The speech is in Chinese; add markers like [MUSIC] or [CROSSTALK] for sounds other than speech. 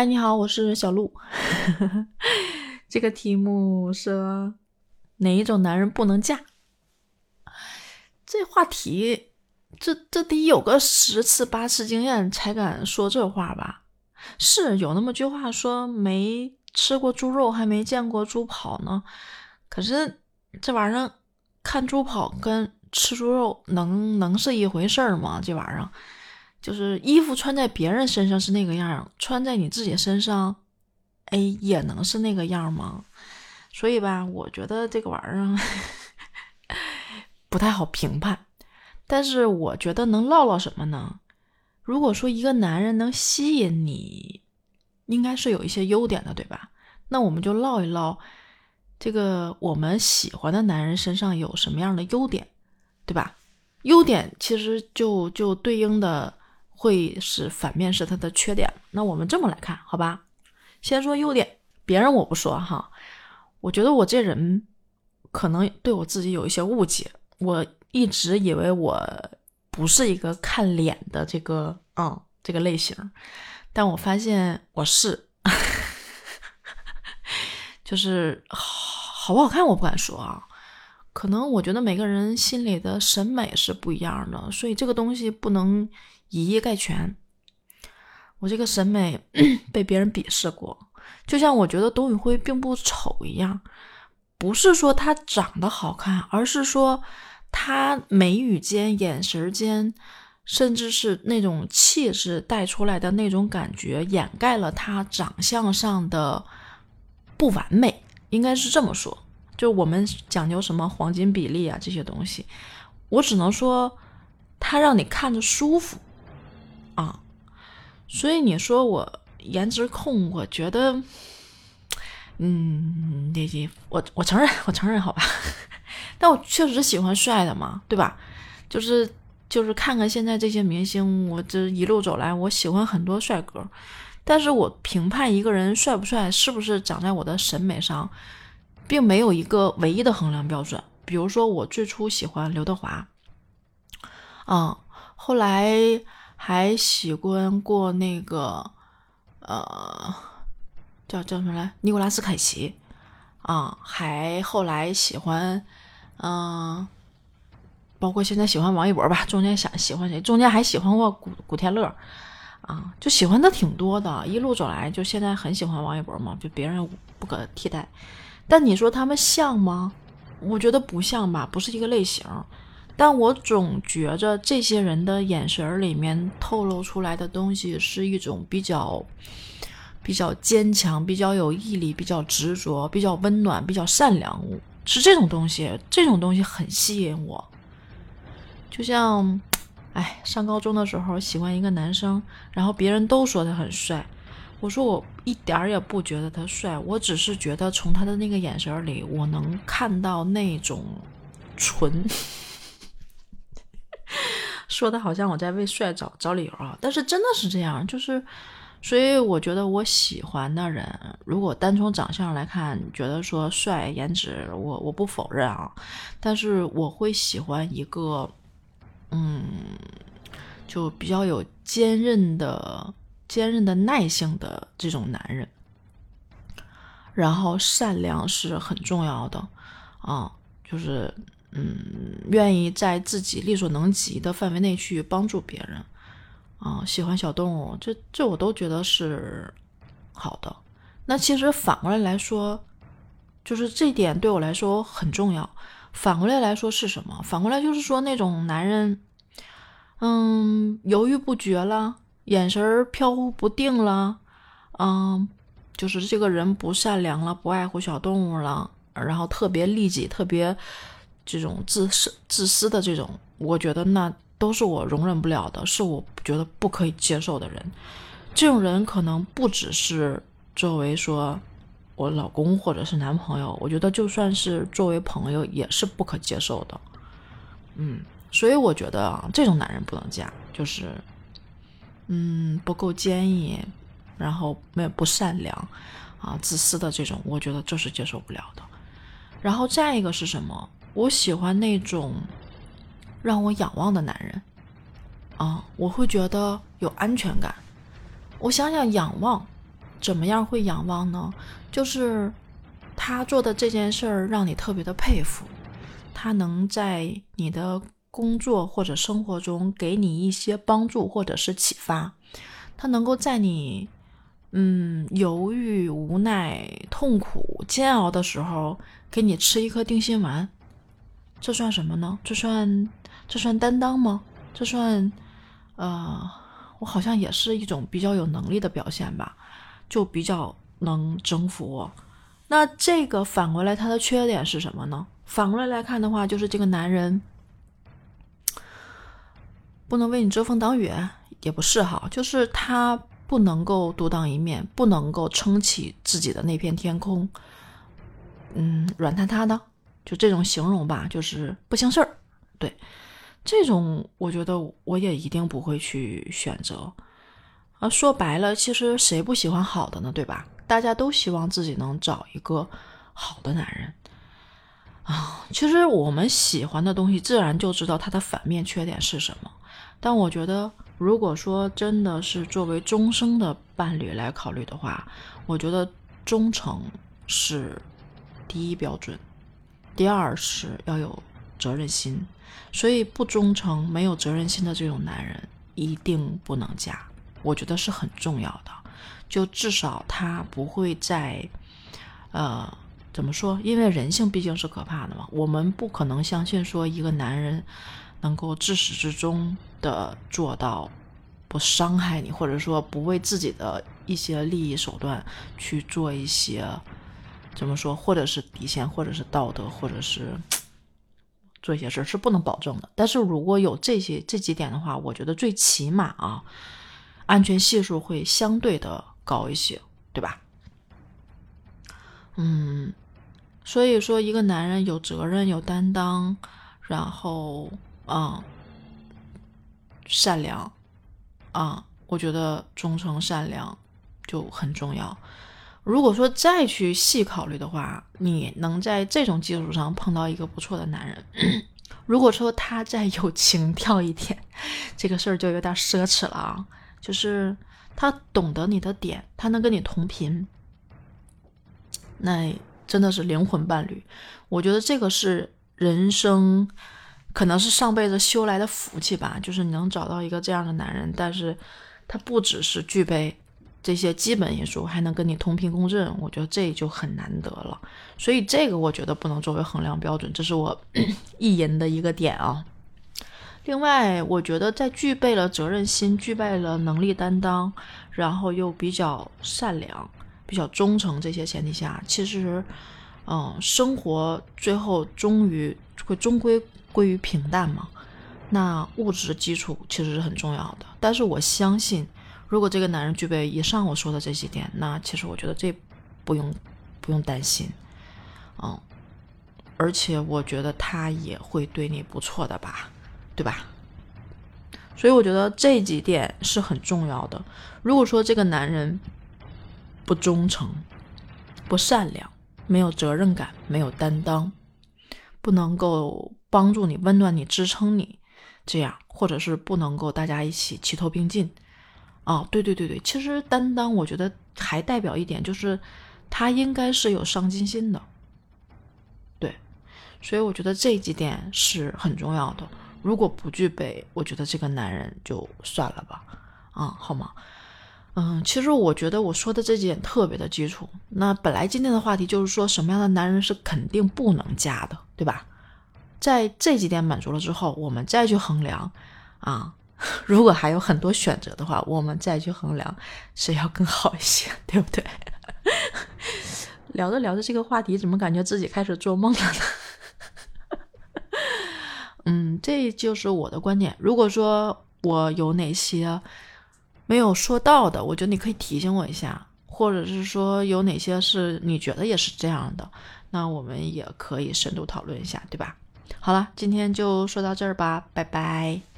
哎，你好，我是小鹿。[LAUGHS] 这个题目是哪一种男人不能嫁？这话题，这这得有个十次八次经验才敢说这话吧？是有那么句话说，没吃过猪肉还没见过猪跑呢。可是这玩意儿，看猪跑跟吃猪肉能能是一回事儿吗？这玩意儿。就是衣服穿在别人身上是那个样，穿在你自己身上，哎，也能是那个样吗？所以吧，我觉得这个玩意儿 [LAUGHS] 不太好评判。但是我觉得能唠唠什么呢？如果说一个男人能吸引你，应该是有一些优点的，对吧？那我们就唠一唠这个我们喜欢的男人身上有什么样的优点，对吧？优点其实就就对应的。会是反面是他的缺点，那我们这么来看，好吧？先说优点，别人我不说哈。我觉得我这人可能对我自己有一些误解，我一直以为我不是一个看脸的这个嗯这个类型，但我发现我是，[LAUGHS] 就是好不好看我不敢说啊，可能我觉得每个人心里的审美是不一样的，所以这个东西不能。以一概全，我这个审美 [CLEARS THROAT] 被别人鄙视过，就像我觉得董宇辉并不丑一样，不是说他长得好看，而是说他眉宇间、眼神间，甚至是那种气质带出来的那种感觉，掩盖了他长相上的不完美，应该是这么说。就我们讲究什么黄金比例啊这些东西，我只能说他让你看着舒服。啊，所以你说我颜值控，我觉得，嗯，这这我我承认，我承认，好吧，[LAUGHS] 但我确实喜欢帅的嘛，对吧？就是就是看看现在这些明星，我这一路走来，我喜欢很多帅哥，但是我评判一个人帅不帅，是不是长在我的审美上，并没有一个唯一的衡量标准。比如说，我最初喜欢刘德华，嗯，后来。还喜欢过那个，呃，叫叫什么来？尼古拉斯凯奇啊，还后来喜欢，嗯，包括现在喜欢王一博吧。中间想喜欢谁？中间还喜欢过古古天乐啊，就喜欢的挺多的。一路走来，就现在很喜欢王一博嘛，就别人不可替代。但你说他们像吗？我觉得不像吧，不是一个类型。但我总觉着这些人的眼神里面透露出来的东西是一种比较、比较坚强、比较有毅力、比较执着、比较温暖、比较善良，是这种东西。这种东西很吸引我。就像，哎，上高中的时候喜欢一个男生，然后别人都说他很帅，我说我一点儿也不觉得他帅，我只是觉得从他的那个眼神里，我能看到那种纯。说的好像我在为帅找找理由啊，但是真的是这样，就是，所以我觉得我喜欢的人，如果单从长相来看，觉得说帅、颜值，我我不否认啊，但是我会喜欢一个，嗯，就比较有坚韧的、坚韧的耐性的这种男人，然后善良是很重要的啊，就是。嗯，愿意在自己力所能及的范围内去帮助别人，啊，喜欢小动物，这这我都觉得是好的。那其实反过来来说，就是这点对我来说很重要。反过来来说是什么？反过来就是说那种男人，嗯，犹豫不决了，眼神飘忽不定了，嗯，就是这个人不善良了，不爱护小动物了，然后特别利己，特别。这种自私、自私的这种，我觉得那都是我容忍不了的，是我觉得不可以接受的人。这种人可能不只是作为说我老公或者是男朋友，我觉得就算是作为朋友也是不可接受的。嗯，所以我觉得啊，这种男人不能嫁，就是嗯不够坚毅，然后没有不善良啊，自私的这种，我觉得这是接受不了的。然后再一个是什么？我喜欢那种让我仰望的男人，啊，我会觉得有安全感。我想想，仰望，怎么样会仰望呢？就是他做的这件事儿让你特别的佩服，他能在你的工作或者生活中给你一些帮助或者是启发，他能够在你嗯犹豫、无奈、痛苦、煎熬的时候给你吃一颗定心丸，这算什么呢？这算这算担当吗？这算呃，我好像也是一种比较有能力的表现吧。就比较能征服我。那这个反过来，他的缺点是什么呢？反过来来看的话，就是这个男人不能为你遮风挡雨，也不是哈，就是他不能够独当一面，不能够撑起自己的那片天空。嗯，软塌塌的，就这种形容吧，就是不行事儿。对，这种我觉得我也一定不会去选择。啊，说白了，其实谁不喜欢好的呢？对吧？大家都希望自己能找一个好的男人啊。其实我们喜欢的东西，自然就知道它的反面缺点是什么。但我觉得，如果说真的是作为终生的伴侣来考虑的话，我觉得忠诚是第一标准，第二是要有责任心。所以，不忠诚、没有责任心的这种男人，一定不能嫁。我觉得是很重要的，就至少他不会在，呃，怎么说？因为人性毕竟是可怕的嘛，我们不可能相信说一个男人能够自始至终的做到不伤害你，或者说不为自己的一些利益手段去做一些怎么说，或者是底线，或者是道德，或者是做一些事是不能保证的。但是如果有这些这几点的话，我觉得最起码啊。安全系数会相对的高一些，对吧？嗯，所以说一个男人有责任、有担当，然后啊，善良啊，我觉得忠诚、善良就很重要。如果说再去细考虑的话，你能在这种基础上碰到一个不错的男人，[CLEARS THROAT] 如果说他再有情调一点，这个事儿就有点奢侈了啊。就是他懂得你的点，他能跟你同频，那真的是灵魂伴侣。我觉得这个是人生，可能是上辈子修来的福气吧。就是你能找到一个这样的男人，但是他不只是具备这些基本因素，还能跟你同频共振，我觉得这就很难得了。所以这个我觉得不能作为衡量标准，这是我 [CLEARS THROAT] 意淫的一个点啊。另外，我觉得在具备了责任心、具备了能力担当，然后又比较善良、比较忠诚这些前提下，其实，嗯，生活最后终于会终归归于平淡嘛。那物质基础其实是很重要的。但是我相信，如果这个男人具备以上我说的这几点，那其实我觉得这不用不用担心，嗯，而且我觉得他也会对你不错的吧。对吧？所以我觉得这几点是很重要的。如果说这个男人不忠诚、不善良、没有责任感、没有担当，不能够帮助你、温暖你、支撑你，这样，或者是不能够大家一起齐头并进，哦，对对对对，其实担当，我觉得还代表一点，就是他应该是有上进心的。对，所以我觉得这几点是很重要的。如果不具备，我觉得这个男人就算了吧，啊，好吗？嗯，其实我觉得我说的这几点特别的基础。那本来今天的话题就是说什么样的男人是肯定不能嫁的，对吧？在这几点满足了之后，我们再去衡量，啊，[LAUGHS] 如果还有很多选择的话，我们再去衡量谁要更好一些，[LAUGHS] 对不对？[LAUGHS] 聊着聊着这个话题，怎么感觉自己开始做梦了呢？嗯，这就是我的观点。如果说我有哪些没有说到的，我觉得你可以提醒我一下，或者是说有哪些是你觉得也是这样的，那我们也可以深度讨论一下，对吧？好了，今天就说到这儿吧，拜拜。